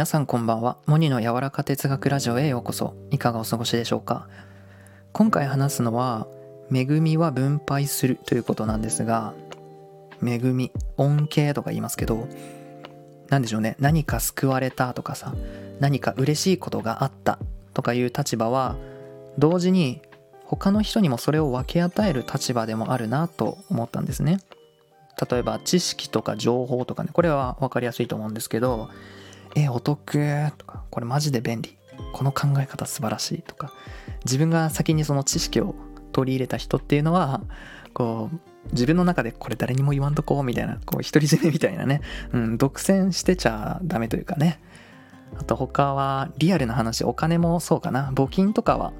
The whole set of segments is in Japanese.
皆さんこんばんは。モニの柔らか哲学ラジオへようこそ。いかがお過ごしでしょうか？今回話すのは恵みは分配するということなんですが恵み恩恵とか言いますけど何でしょうね。何か救われたとかさ何か嬉しいことがあったとかいう立場は同時に他の人にもそれを分け与える立場でもあるなと思ったんですね。例えば知識とか情報とかねこれは分かりやすいと思うんですけどえお得。とかこれマジで便利。この考え方素晴らしい。とか自分が先にその知識を取り入れた人っていうのはこう自分の中でこれ誰にも言わんとこうみたいなこう独り占めみたいなね、うん、独占してちゃダメというかね。あと他はリアルな話お金もそうかな。募金とかは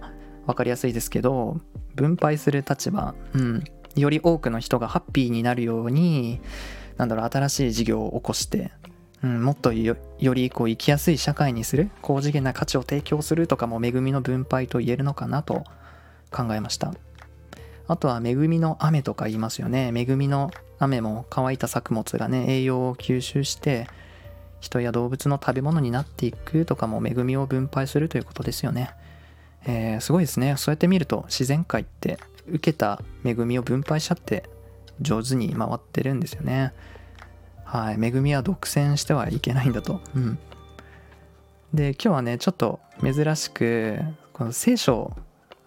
分かりやすいですけど分配する立場、うん、より多くの人がハッピーになるようになんだろう新しい事業を起こして、うん、もっとよりこう生きやすい社会にする高次元な価値を提供するとかも恵みの分配と言えるのかなと考えました。あとは恵みの雨とか言いますよね。恵みの雨も乾いた作物がね栄養を吸収して人や動物の食べ物になっていくとかも恵みを分配するということですよね、えー、すごいですね。そうやって見ると自然界って受けた恵みを分配しちゃって上手に回ってるんですよね。はい。恵みは独占してはいけないんだと。うん。で、今日はね、ちょっと珍しく、この聖書、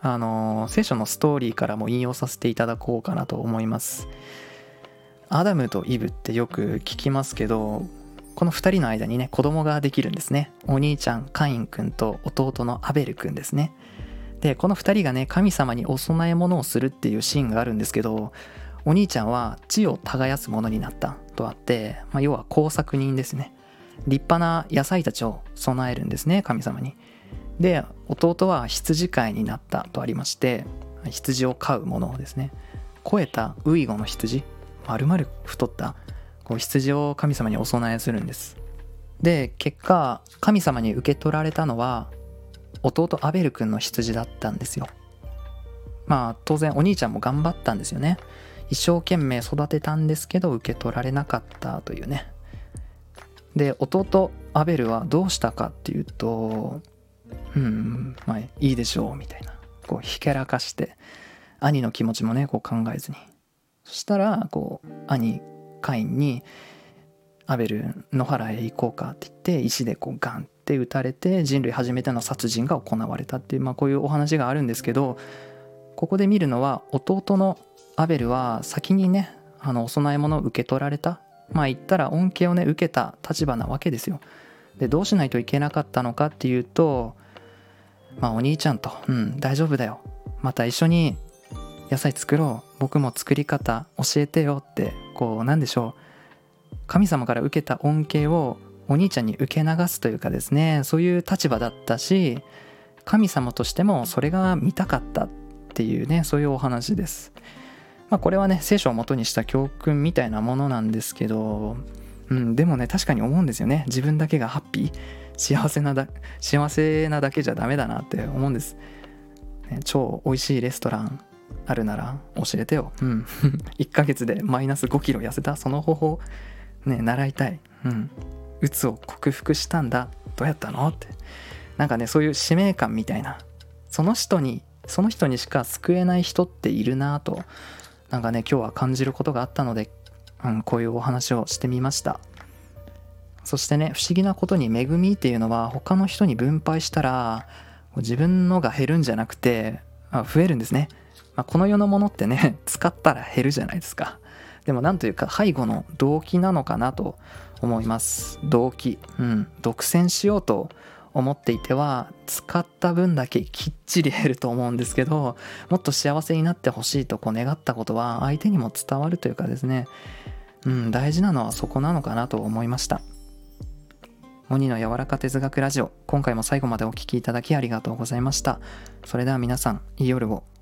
あの、聖書のストーリーからも引用させていただこうかなと思います。アダムとイブってよく聞きますけど、この2人の間にね、子供ができるんですね。お兄ちゃん、カイン君と弟のアベル君ですね。でこの2人がね神様にお供え物をするっていうシーンがあるんですけどお兄ちゃんは地を耕すものになったとあって、まあ、要は工作人ですね。立派な野菜たちを備えるんですね神様に。で弟は羊飼いになったとありまして羊を飼うものですね肥えたウイゴの羊丸々太ったこう羊を神様にお供えするんです。で結果神様に受け取られたのは弟アベル君の羊だったんですよ。まあ当然お兄ちゃんも頑張ったんですよね。一生懸命育てたんですけど受け取られなかったというね。で弟アベルはどうしたかっていうとうんまあいいでしょうみたいな。こうひけらかして兄の気持ちもねこう考えずに。そしたらこう兄カインにアベル野原へ行こうかって言って石でこうガンって撃たれて人類初めての殺人が行われたっていう、まあ、こういうお話があるんですけどここで見るのは弟のアベルは先にねあのお供え物を受け取られた。まあ言ったら恩恵をね受けた立場なわけですよ。でどうしないといけなかったのかっていうとまあお兄ちゃんとうん大丈夫だよ。また一緒に野菜作ろう。僕も作り方教えてよってこうなんでしょう。神様から受けた恩恵をお兄ちゃんに受け流すというかですね。そういう立場だったし神様としてもそれが見たかった。っていうねそういうお話です。まあ、これはね聖書をもとにした教訓みたいなものなんですけど、うん、でもね確かに思うんですよね。自分だけがハッピー幸せなだ幸せなだけじゃダメだなって思うんです、ね、超美味しいレストランあるなら教えてよ。うん。1ヶ月でマイナス5キロ痩せた。その方法ね習いたい。うん。うつを克服したんだ。どうやったのって。なんかねそういう使命感みたいな。その人にその人にしか救えない人っているなとなんかね今日は感じることがあったので、うん、こういうお話をしてみました。そしてね不思議なことに恵みっていうのは他の人に分配したら自分のが減るんじゃなくて増えるんですね、まあ、この世のものってね 使ったら減るじゃないですか。でもなんというか背後の動機なのかなと思います。動機。うん。独占しようと思っていては使った分だけきっちり減ると思うんですけどもっと幸せになってほしいとこう願ったことは相手にも伝わるというかですね。うん大事なのはそこなのかなと思いました。モニの柔らか哲学ラジオ今回も最後までお聴きいただきありがとうございました。それでは皆さんいい夜を。